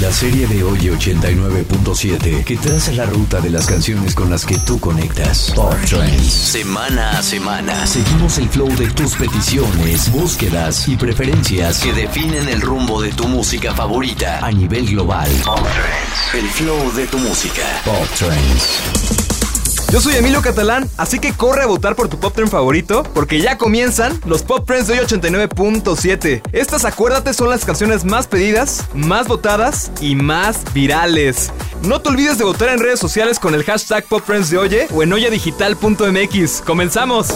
La serie de hoy 89.7 que traza la ruta de las canciones con las que tú conectas. Pop Trends. Semana a semana. Seguimos el flow de tus peticiones, búsquedas y preferencias que definen el rumbo de tu música favorita a nivel global. Pop Trends. El flow de tu música. Pop Trends. Yo soy Emilio Catalán, así que corre a votar por tu pop trend favorito, porque ya comienzan los pop trends de hoy 89.7. Estas, acuérdate, son las canciones más pedidas, más votadas y más virales. No te olvides de votar en redes sociales con el hashtag pop trends de Oye o en oyedigital.mx. ¡Comenzamos!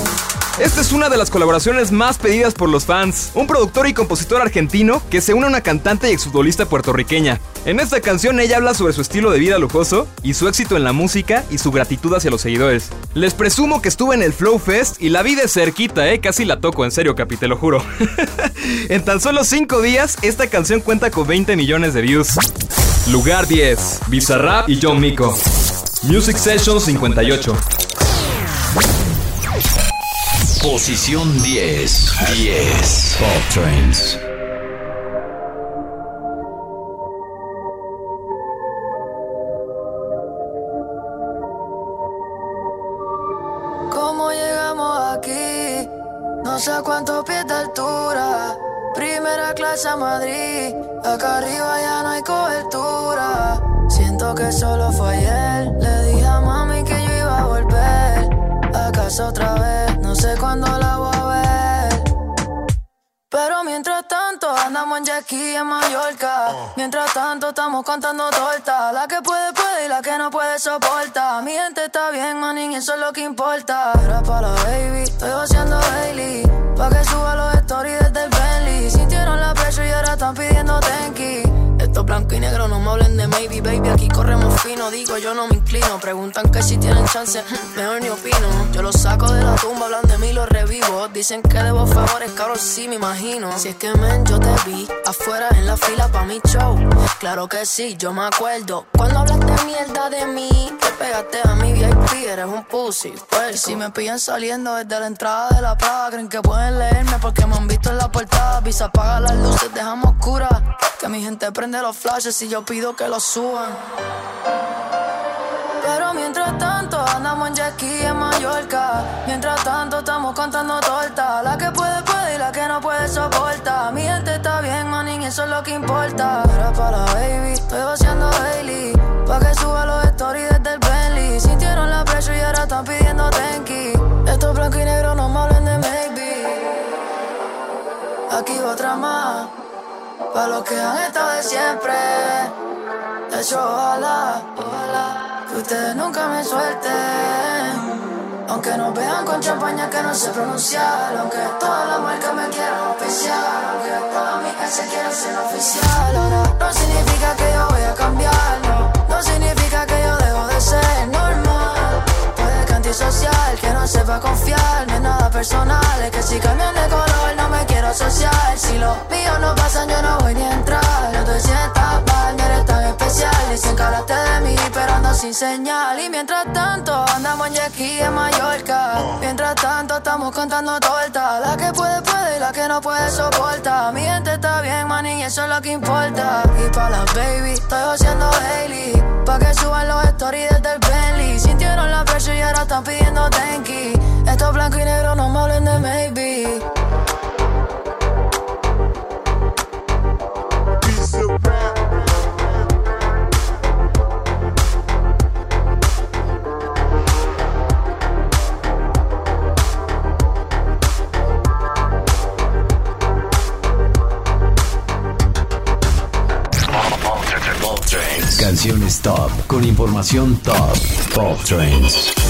Esta es una de las colaboraciones más pedidas por los fans. Un productor y compositor argentino que se une a una cantante y exfutbolista puertorriqueña. En esta canción ella habla sobre su estilo de vida lujoso y su éxito en la música y su gratitud hacia los seguidores. Les presumo que estuve en el Flow Fest y la vi de cerquita, eh, casi la toco, en serio, capi, te lo juro. en tan solo 5 días, esta canción cuenta con 20 millones de views. Lugar 10, Bizarrap y John Miko. Music Session 58. Posición 10. 10. Pop Trends. ¿Cómo llegamos aquí? No sé cuántos pies de altura. Primera clase a Madrid. Acá arriba ya no hay cobertura. Siento que solo fue ayer. Le dije a mami que yo iba a volver. A casa otra vez. No sé cuándo la voy a ver. Pero mientras tanto andamos en Jackie en Mallorca. Mientras tanto estamos contando tortas. La que puede puede y la que no puede soporta. Mi gente está bien, manín, eso es lo que importa. Era para la baby, estoy haciendo daily. Pa' que suba los stories desde el Bentley. Sintieron la presión y ahora están pidiendo tenki. Esto blanco y negro, no me hablen de maybe, baby. Aquí corremos fino, digo yo no me inclino. Preguntan que si tienen chance, mejor ni opino. Yo los saco de la tumba, hablan de mí, los revivo. Dicen que debo favores, cabrón, sí me imagino. Si es que men, yo te vi afuera en la fila pa' mi show. Claro que sí, yo me acuerdo. Cuando hablaste mierda de mí, te pegaste a mi VIP, eres un pussy. Pues si me pillan saliendo desde la entrada de la plaza, creen que pueden leerme porque me han visto en la portada. Visa apaga las luces, dejamos oscuras. Que mi gente prende los flashes y yo pido que los suban. Pero mientras tanto andamos en Jackie en Mallorca. Mientras tanto estamos contando tortas. La que puede puede y la que no puede soporta. Mi gente está bien, manín, eso es lo que importa. Era para baby, estoy vaciando daily. Que suba los stories desde el Bentley. Sintieron la presión y ahora están pidiendo tenki. Estos blanco y negro no me hablen de maybe. Aquí va otra más. Pa' los que han estado de siempre. De hecho, ojalá, ojalá que ustedes nunca me suelten. Aunque nos vean con champaña que no sé pronunciar. Aunque todas las marcas me quieran oficial. Aunque todas mis se quieran ser oficial. Ahora no significa que yo voy a cambiar. Antisocial, que no sepa confiar. Nada personal. Que si cambian de color no me quiero asociar. Si los míos no pasan, yo no voy ni a entrar. No te sientas mal, no eres tan especial. Dicen que hablaste de mí, pero ando sin señal. Y mientras tanto, andamos en Jackie en Mallorca. Mientras tanto, estamos contando tortas. La que puede, puede y la que no puede soporta. Mi gente está bien, man, y eso es lo que importa. Y pa' las baby, estoy haciendo daily. Pa' que suban los stories desde el Bentley. Sintieron la presión y ahora están pidiendo tenki. Esto blanco y negro, no Canciones top con información top. Pop Trends.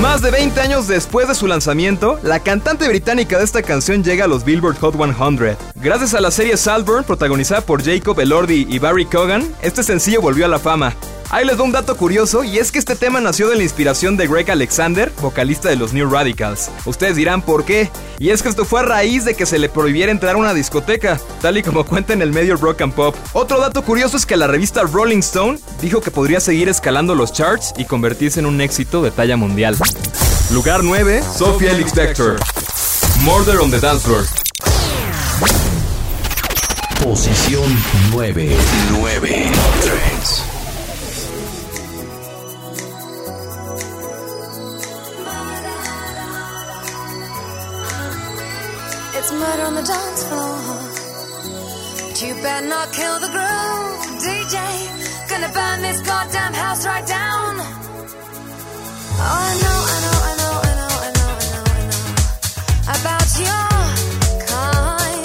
Más de 20 años después de su lanzamiento, la cantante británica de esta canción llega a los Billboard Hot 100. Gracias a la serie Saltburn, protagonizada por Jacob Elordi y Barry Cogan, este sencillo volvió a la fama. Ahí les doy un dato curioso y es que este tema nació de la inspiración de Greg Alexander, vocalista de los New Radicals. Ustedes dirán por qué. Y es que esto fue a raíz de que se le prohibiera entrar a una discoteca, tal y como cuenta en el medio Rock and Pop. Otro dato curioso es que la revista Rolling Stone dijo que podría seguir escalando los charts y convertirse en un éxito de talla mundial. Lugar 9, Sophie Elix Vector. Murder on the Dance Floor. Posición 9. 9. 3. The dance floor. But you better not kill the groove, DJ. Gonna burn this goddamn house right down. Oh, I know, I know, I know, I know, I know, I know, I know about your kind.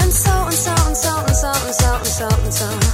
And so and so and so and so and so and so and so.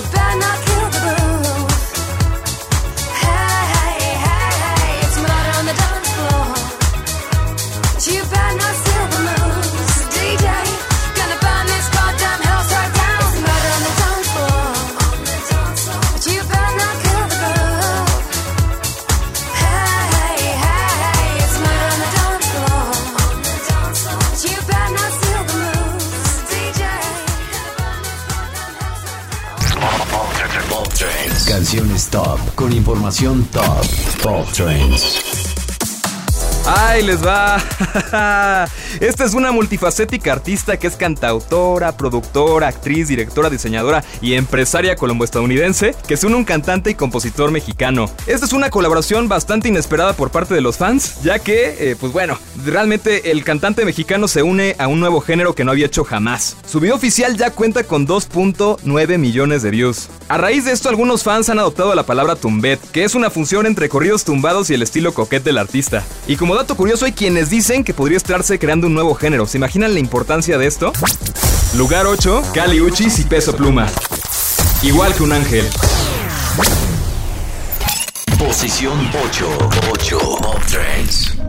You better not kill the groove. Top con información top. Pop Trends. ¡Ay, les va! Esta es una multifacética artista que es cantautora, productora, actriz, directora, diseñadora y empresaria colombo-estadounidense que se une un cantante y compositor mexicano. Esta es una colaboración bastante inesperada por parte de los fans, ya que, eh, pues bueno, realmente el cantante mexicano se une a un nuevo género que no había hecho jamás. Su video oficial ya cuenta con 2.9 millones de views. A raíz de esto, algunos fans han adoptado la palabra tumbet, que es una función entre corridos tumbados y el estilo coquete del artista. Y como dato curioso, hay quienes dicen que podría estarse creando un nuevo género. ¿Se imaginan la importancia de esto? Lugar 8, Cali Uchis y Peso Pluma. Igual que un ángel. Posición 8. 8. Pop Trends.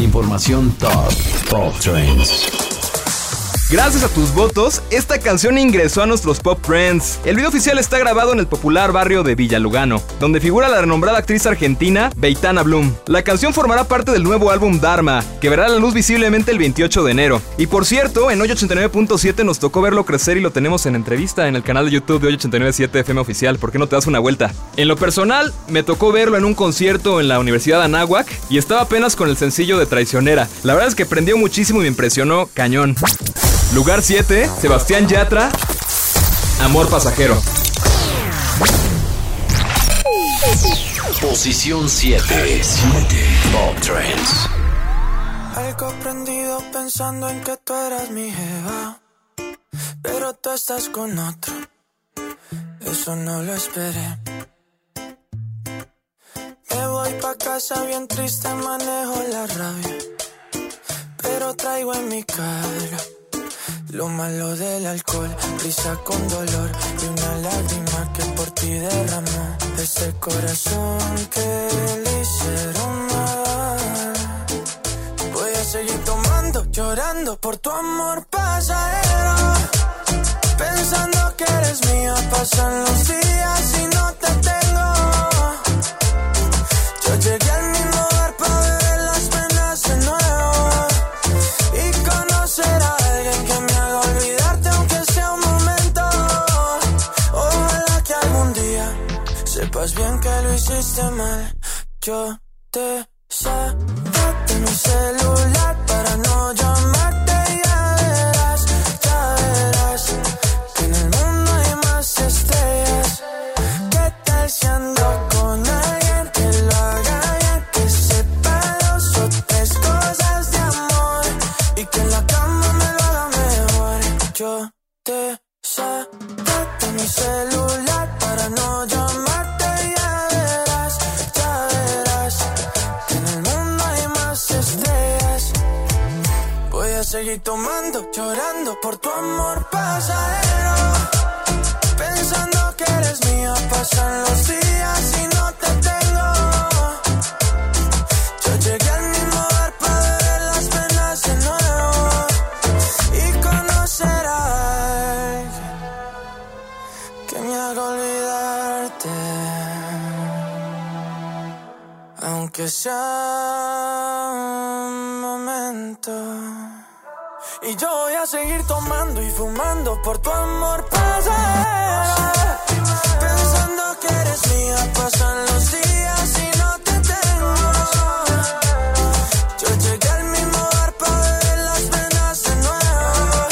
Información top. Pop Trends. Gracias a tus votos, esta canción ingresó a nuestros Pop Trends. El video oficial está grabado en el popular barrio de Villa Lugano, donde figura la renombrada actriz argentina Beitana Bloom. La canción formará parte del nuevo álbum Dharma, que verá la luz visiblemente el 28 de enero. Y por cierto, en Hoy 89.7 nos tocó verlo crecer y lo tenemos en entrevista en el canal de YouTube de Hoy 89.7 FM Oficial. ¿Por qué no te das una vuelta? En lo personal, me tocó verlo en un concierto en la Universidad de Anáhuac y estaba apenas con el sencillo de Traicionera. La verdad es que prendió muchísimo y me impresionó cañón. Lugar 7, Sebastián Yatra, Amor Pasajero. Posición 7. Pop Trends. Algo prendido pensando en que tú eras mi jeva. Pero tú estás con otro. Eso no lo esperé. Me voy pa' casa bien triste, manejo la rabia. Pero traigo en mi cara lo malo del alcohol, risa con dolor y una lágrima que por ti derramó de ese corazón que le hicieron mal. Voy a seguir tomando, llorando por tu amor pasajero. Pensando que eres mía, pasan los días y no te tengo. Yo llegué al mismo sepas bien que lo hiciste mal. Yo te saqué de mi celular para no llamarte. Ya verás, ya verás que en el mundo hay más estrellas. ¿Qué tal si con alguien que lo haga bien? Que sepa dos o tres cosas de amor y que en la cama me lo haga mejor. Yo te saqué de mi celular Tomando, llorando por tu amor pasajero. Pensando que eres mía, pasan los días y no te tengo. Yo llegué al mismo bar para beber las penas de nuevo y conocer a alguien que me haga olvidarte. Aunque sea Y yo voy a seguir tomando y fumando por tu amor pasajero. Pensando que eres mía, pasan los días y no te tengo. Yo llegué al mismo bar para beber las penas de nuevo.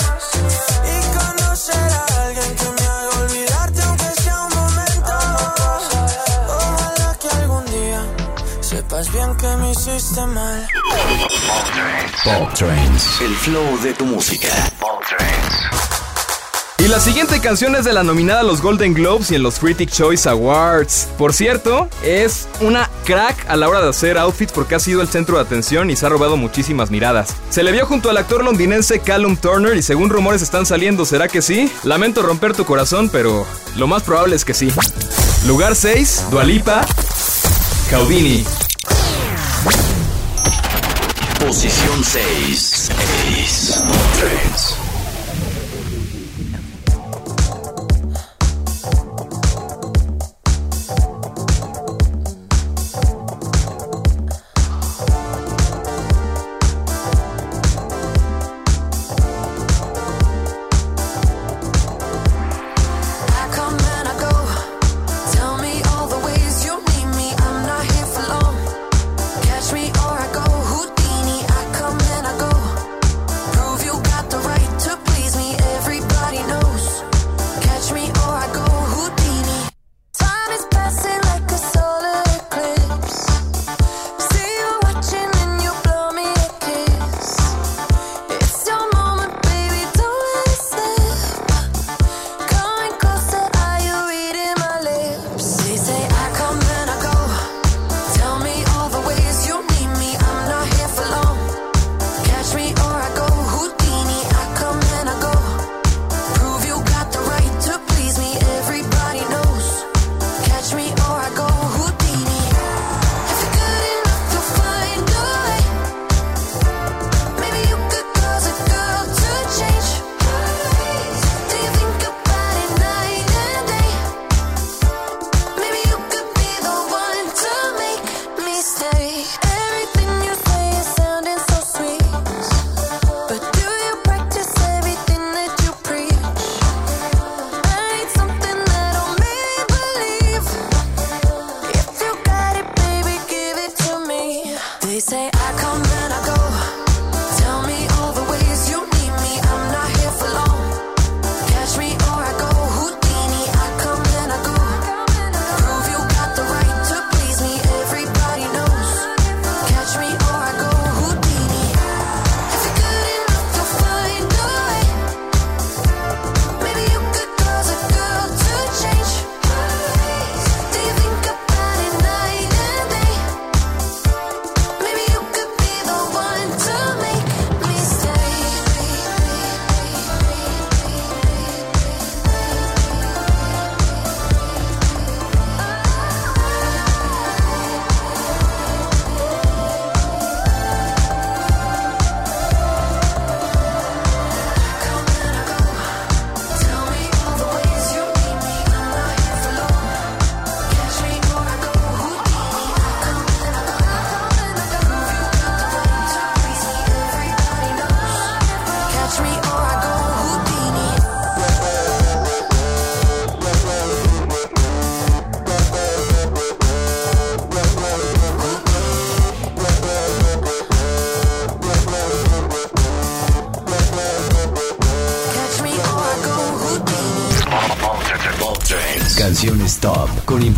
Y conocer a alguien que me haga olvidarte, aunque sea un momento. Ojalá que algún día sepas bien que me hiciste mal. Pop Trends. El flow de tu música. Pop Trends. Y la siguiente canción es de la nominada a los Golden Globes y en los Critic Choice Awards. Por cierto, es una crack a la hora de hacer outfits porque ha sido el centro de atención y se ha robado muchísimas miradas. Se le vio junto al actor londinense Callum Turner y según rumores están saliendo, ¿será que sí? Lamento romper tu corazón, pero lo más probable es que sí. Lugar 6, Dualipa, Caudini. Posición 6. 6. 3.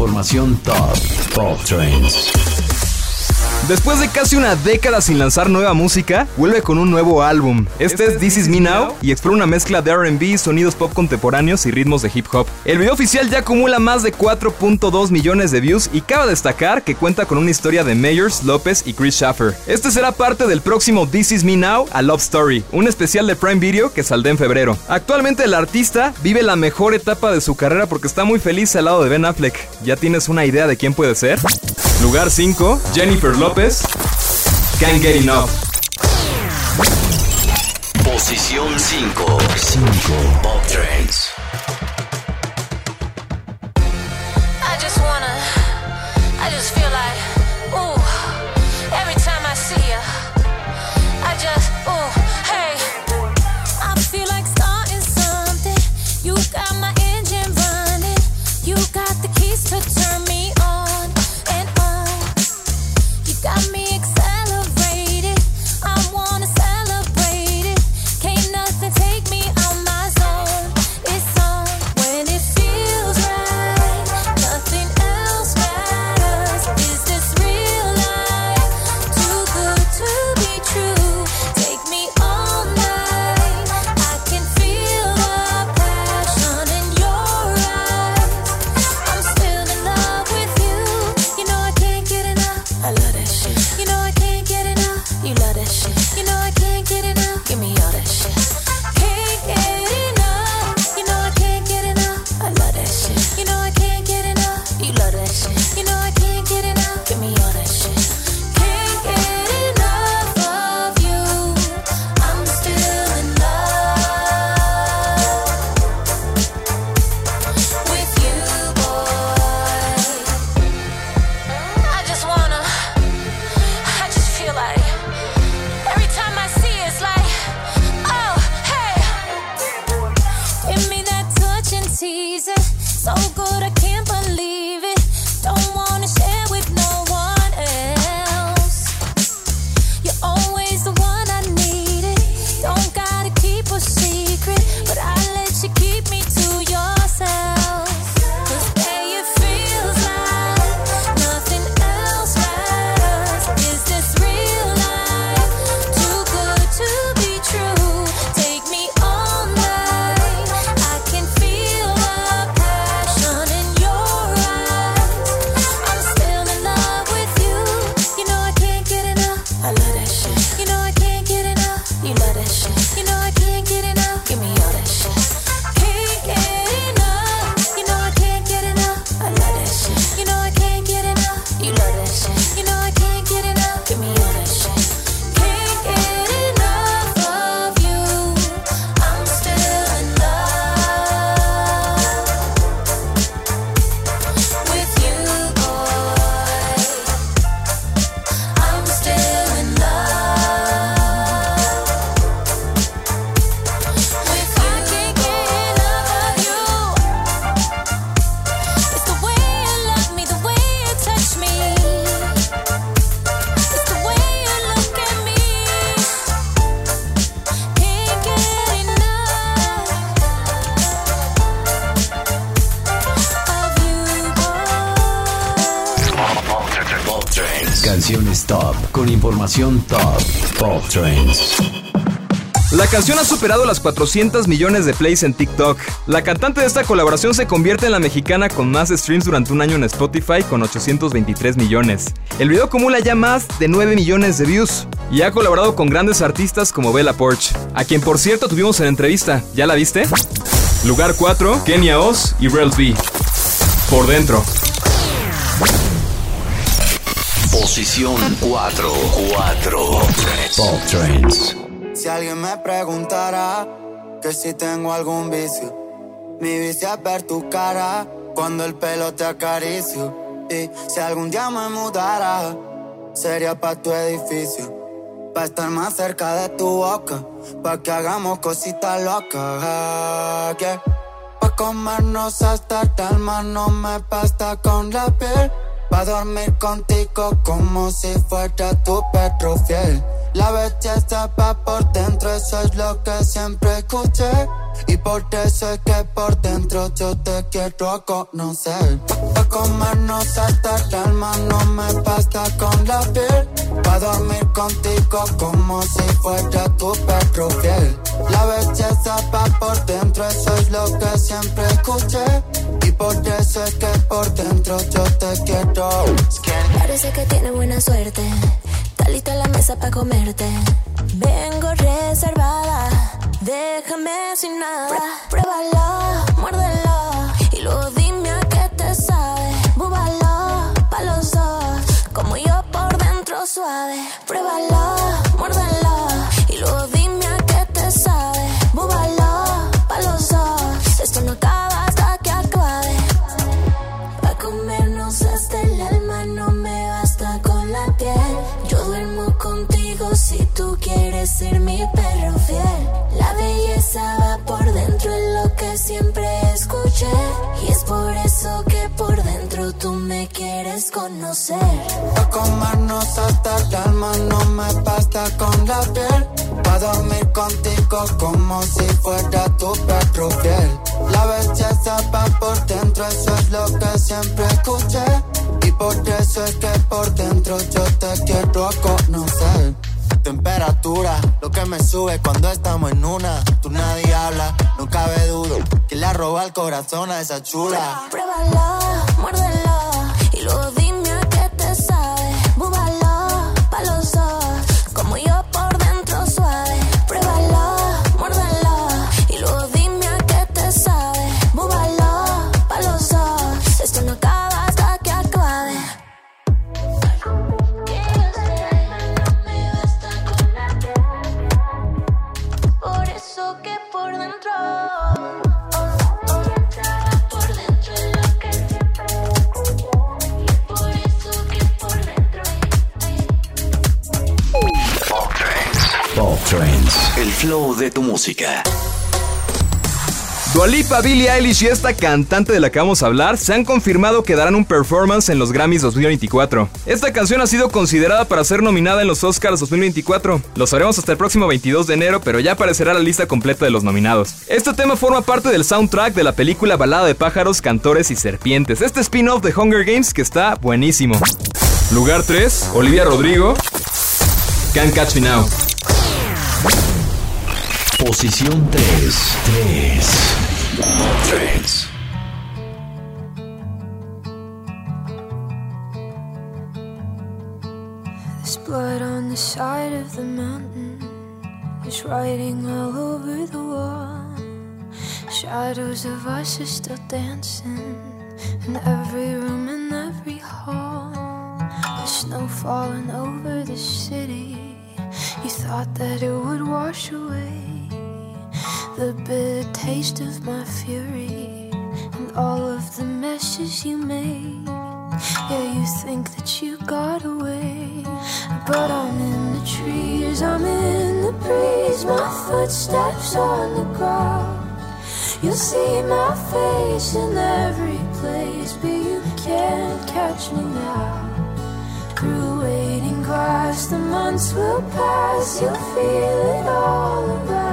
Información top. Pop Trends. Después de casi una década sin lanzar nueva música, vuelve con un nuevo álbum. Este es This Is Me Now y explora una mezcla de RB, sonidos pop contemporáneos y ritmos de hip hop. El video oficial ya acumula más de 4.2 millones de views y cabe destacar que cuenta con una historia de Mayors, López y Chris Schaffer. Este será parte del próximo This Is Me Now a Love Story, un especial de Prime Video que saldrá en febrero. Actualmente el artista vive la mejor etapa de su carrera porque está muy feliz al lado de Ben Affleck. ¿Ya tienes una idea de quién puede ser? Lugar 5, Jennifer López. Can't Get Enough. Posición 5. 5. Pop Trends. Canciones top con información top. Pop Trends. La canción ha superado las 400 millones de plays en TikTok. La cantante de esta colaboración se convierte en la mexicana con más streams durante un año en Spotify con 823 millones. El video acumula ya más de 9 millones de views y ha colaborado con grandes artistas como Bella Porch, a quien por cierto tuvimos en entrevista. ¿Ya la viste? Lugar 4, Kenya Oz y Rels B. Por dentro. Posición 4. 4. Pop Trends. Si alguien me preguntara que si tengo algún vicio, mi vicio es ver tu cara cuando el pelo te acaricio. Y si algún día me mudara, sería pa' tu edificio. Pa' estar más cerca de tu boca, pa' que hagamos cositas locas. Yeah. Pa' comernos hasta alma, no me basta con la piel. Pa' dormir contigo como si fuera tu perro fiel. La belleza va por dentro, eso es lo que siempre escuché. Y por eso es que por dentro yo te quiero conocer. Pa' comernos hasta el alma, no me basta con la piel. Pa' dormir contigo como si fuera tu perro fiel. La belleza va por dentro, eso es lo que siempre escuché. Y por eso es que por dentro yo te quiero. Parece que tiene buena suerte. Está lista la mesa para comerte. Vengo reservada. Déjame sin nada. Pruébalo, muérdelo. Y luego dime a qué te sabe. Búbalo, pa' los dos. Como yo por dentro suave. Pruébalo, muérdelo. Hasta el alma no me basta con la piel. Yo duermo contigo si tú quieres ser mi perro fiel. La belleza va por dentro es lo que siempre escuché. Y es me quieres conocer. Pa' comernos hasta el alma, no me basta con la piel. Pa' dormir contigo como si fuera tu perro fiel. La belleza va por dentro, eso es lo que siempre escuché. Y por eso es que por dentro yo te quiero conocer. Temperatura, lo que me sube cuando estamos en una. Tú nadie habla, no cabe duda. Que le roba el corazón a esa chula. Pruébalo, muérdelo. Flow de tu música. Dualipa, Billie Eilish y esta cantante de la que vamos a hablar se han confirmado que darán un performance en los Grammys 2024. Esta canción ha sido considerada para ser nominada en los Oscars 2024. Lo sabremos hasta el próximo 22 de enero, pero ya aparecerá la lista completa de los nominados. Este tema forma parte del soundtrack de la película Balada de pájaros, cantores y serpientes. Este spin-off de Hunger Games que está buenísimo. Lugar 3, Olivia Rodrigo. Can't Catch Me Now. Posición 3. 3. Pop Trends. There's blood on the side of the mountain. There's writing all over the wall. Shadows of us are still dancing in every room and every hall. The snow falling over the city. You thought that it would wash away the bitter taste of my fury and all of the messes you made. Yeah, you think that you got away. But I'm in the trees, I'm in the breeze, my footsteps on the ground. You'll see my face in every place, but you can't catch me now. Through waiting grass, the months will pass, you'll feel it all around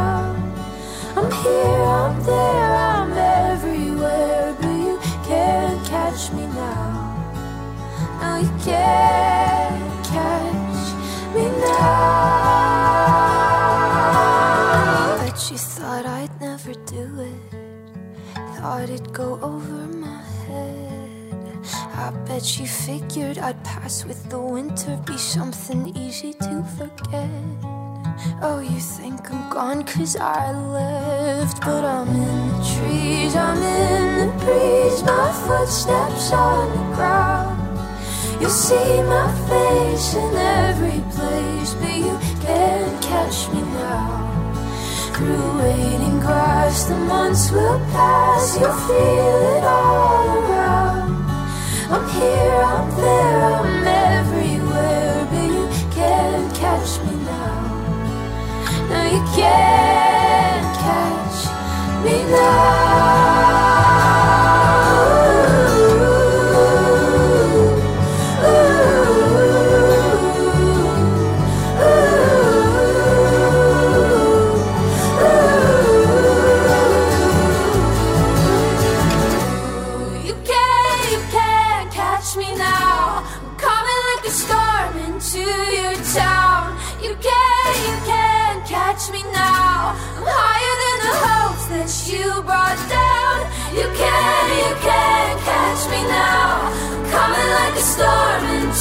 here, I'm there, I'm everywhere, but you can't catch me now. No, you can't catch me now. Bet you thought I'd never do it, thought it'd go over my head. I bet you figured I'd pass with the winter, be something easy to forget. Oh, you think I'm gone cause I left, but I'm in the trees, I'm in the breeze, my footsteps on the ground. You'll see my face in every place, but you can't catch me now. Through waiting grass, the months will pass, you'll feel it all around. I'm here, I'm there, I'm everywhere, but you can't catch me. No, you can't catch me You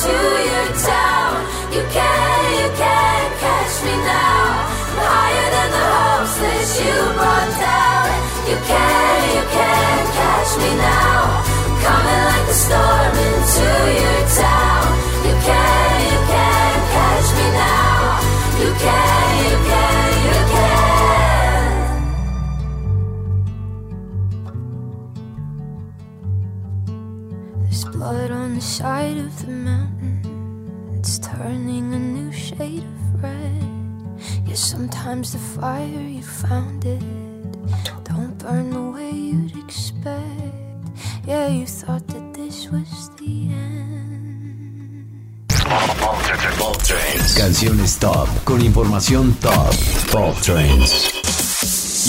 into your town. You can't, you can't catch me now. I'm higher than the hopes that you brought down. You can't, you can't catch me now. I'm coming like a storm into your town. The fire you found it don't burn the way you'd expect. Yeah, you thought that this was the end. Canciones top con información top. Pop Trends.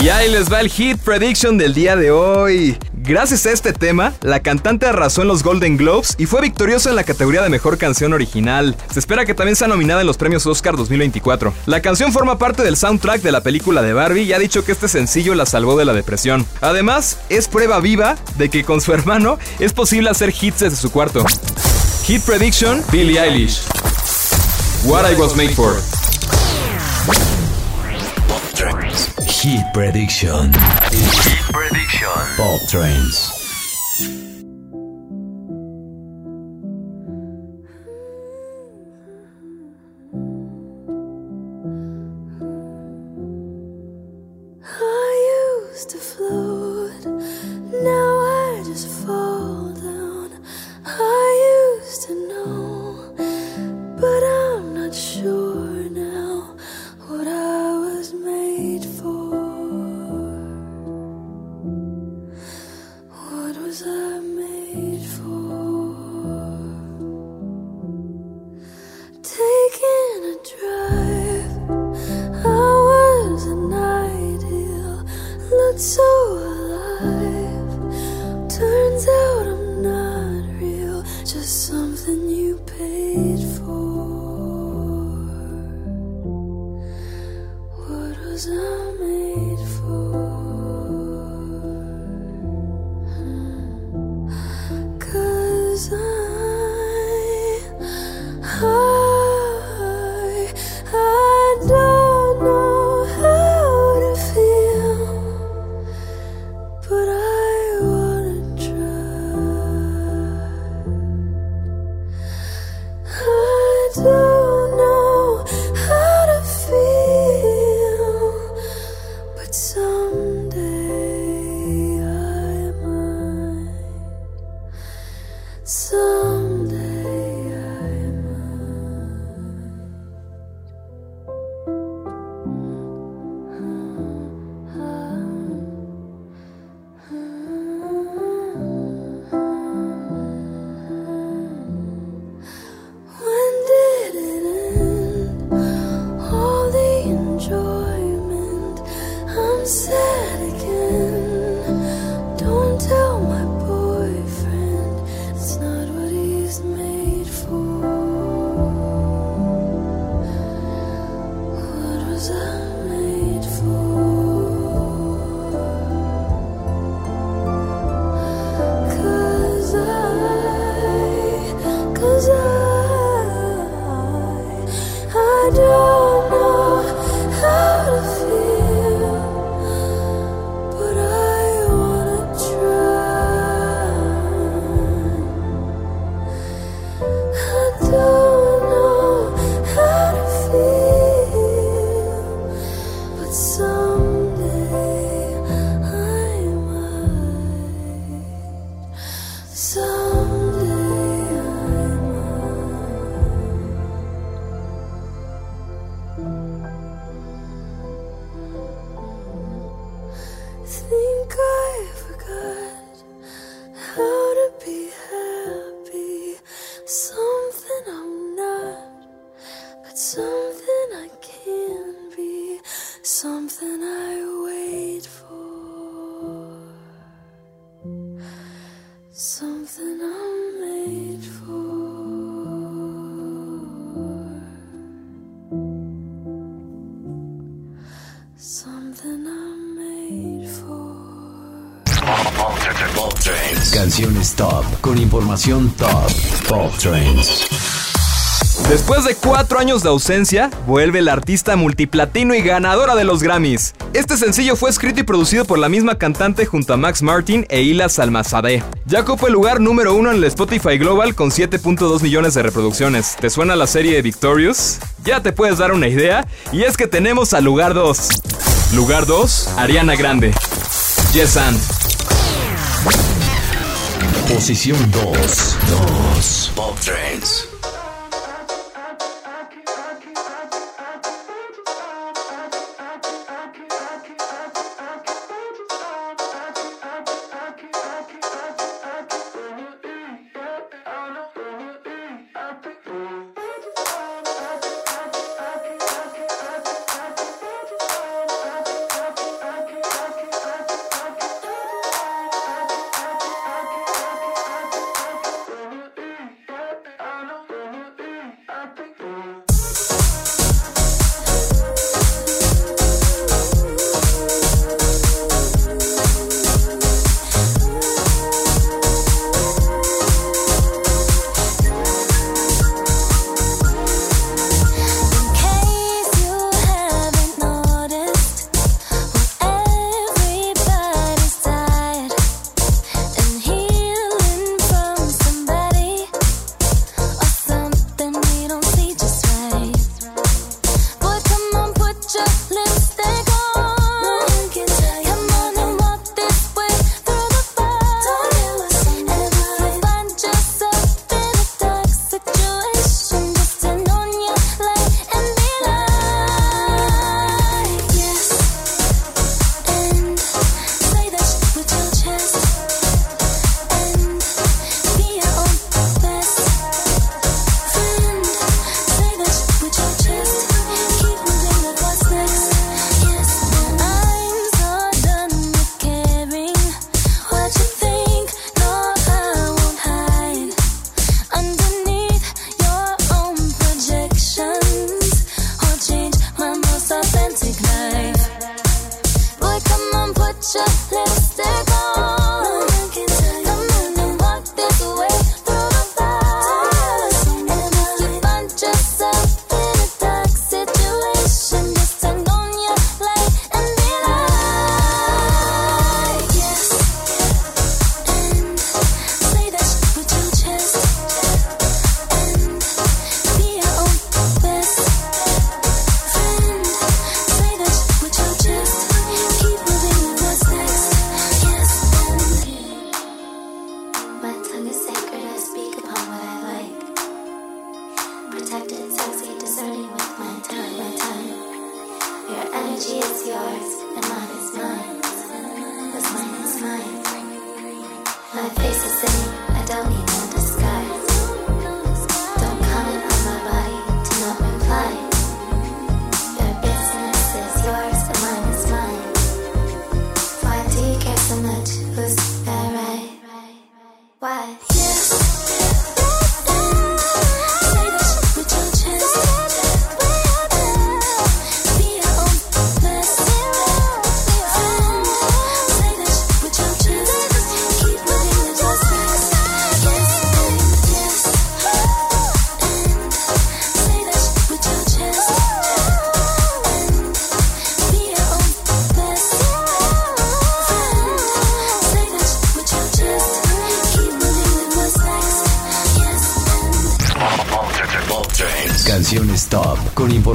Y ahí les va el hit prediction del día de hoy. Gracias a este tema, la cantante arrasó en los Golden Globes y fue victoriosa en la categoría de mejor canción original. Se espera que también sea nominada en los premios Oscar 2024. La canción forma parte del soundtrack de la película de Barbie y ha dicho que este sencillo la salvó de la depresión. Además, es prueba viva de que con su hermano es posible hacer hits desde su cuarto. Hit prediction: Billie Eilish. What I Was Made For. Pop Trends. Hit Prediction. Hit Prediction. Pop Trains. I used to float, top con información top. Pop Trends. Después de cuatro años de ausencia, vuelve la artista multiplatino y ganadora de los Grammys. Este sencillo fue escrito y producido por la misma cantante junto a Max Martin e Ila Salmazadeh. Ya ocupa el lugar número uno en el Spotify Global con 7.2 millones de reproducciones. ¿Te suena la serie Victorious? Ya te puedes dar una idea, y es que tenemos al lugar 2. Lugar 2, Ariana Grande. Yes and. Posición 2. 2. Pop Trends.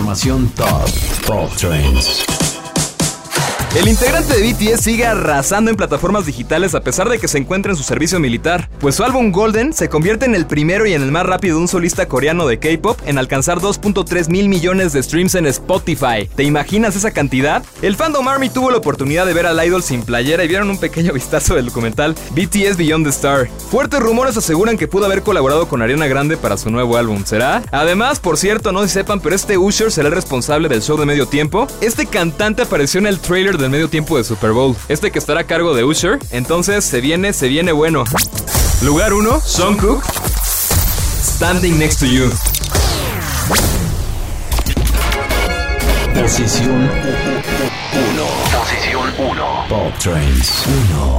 Información top. Pop Trends. El integrante de BTS sigue arrasando en plataformas digitales a pesar de que se encuentra en su servicio militar, pues su álbum Golden se convierte en el primero y en el más rápido de un solista coreano de K-pop en alcanzar 2.3 mil millones de streams en Spotify. ¿Te imaginas esa cantidad? El fandom Army tuvo la oportunidad de ver al idol sin playera y vieron un pequeño vistazo del documental BTS Beyond the Star. Fuertes rumores aseguran que pudo haber colaborado con Ariana Grande para su nuevo álbum, ¿será? Además, por cierto, no se sepan, pero este Usher será el responsable del show de medio tiempo. Este cantante apareció en el trailer del medio tiempo de Super Bowl. Este que estará a cargo de Usher. Entonces, se viene, se viene bueno. Lugar 1, Cook. Standing Next to You. Posición 1. Posición 1. Pop Trends 1.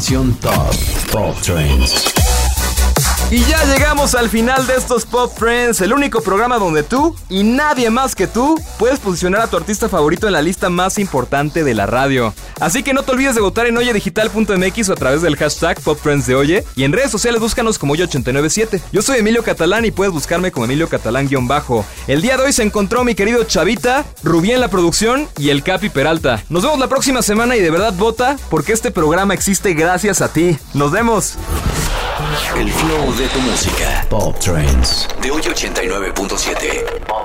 Top. Pop Trends. Y ya llegamos al final de estos Pop Friends, el único programa donde tú y nadie más que tú puedes posicionar a tu artista favorito en la lista más importante de la radio. Así que no te olvides de votar en oyedigital.mx o a través del hashtag Pop Friends de Oye y en redes sociales búscanos como Oye897. Yo soy Emilio Catalán y puedes buscarme como Emilio Catalán-bajo. El día de hoy se encontró mi querido Chavita, Rubí en la producción y el Capi Peralta. Nos vemos la próxima semana y de verdad vota porque este programa existe gracias a ti. Nos vemos. El flow de tu música. Pop Trends. De hoy 89.7. Pop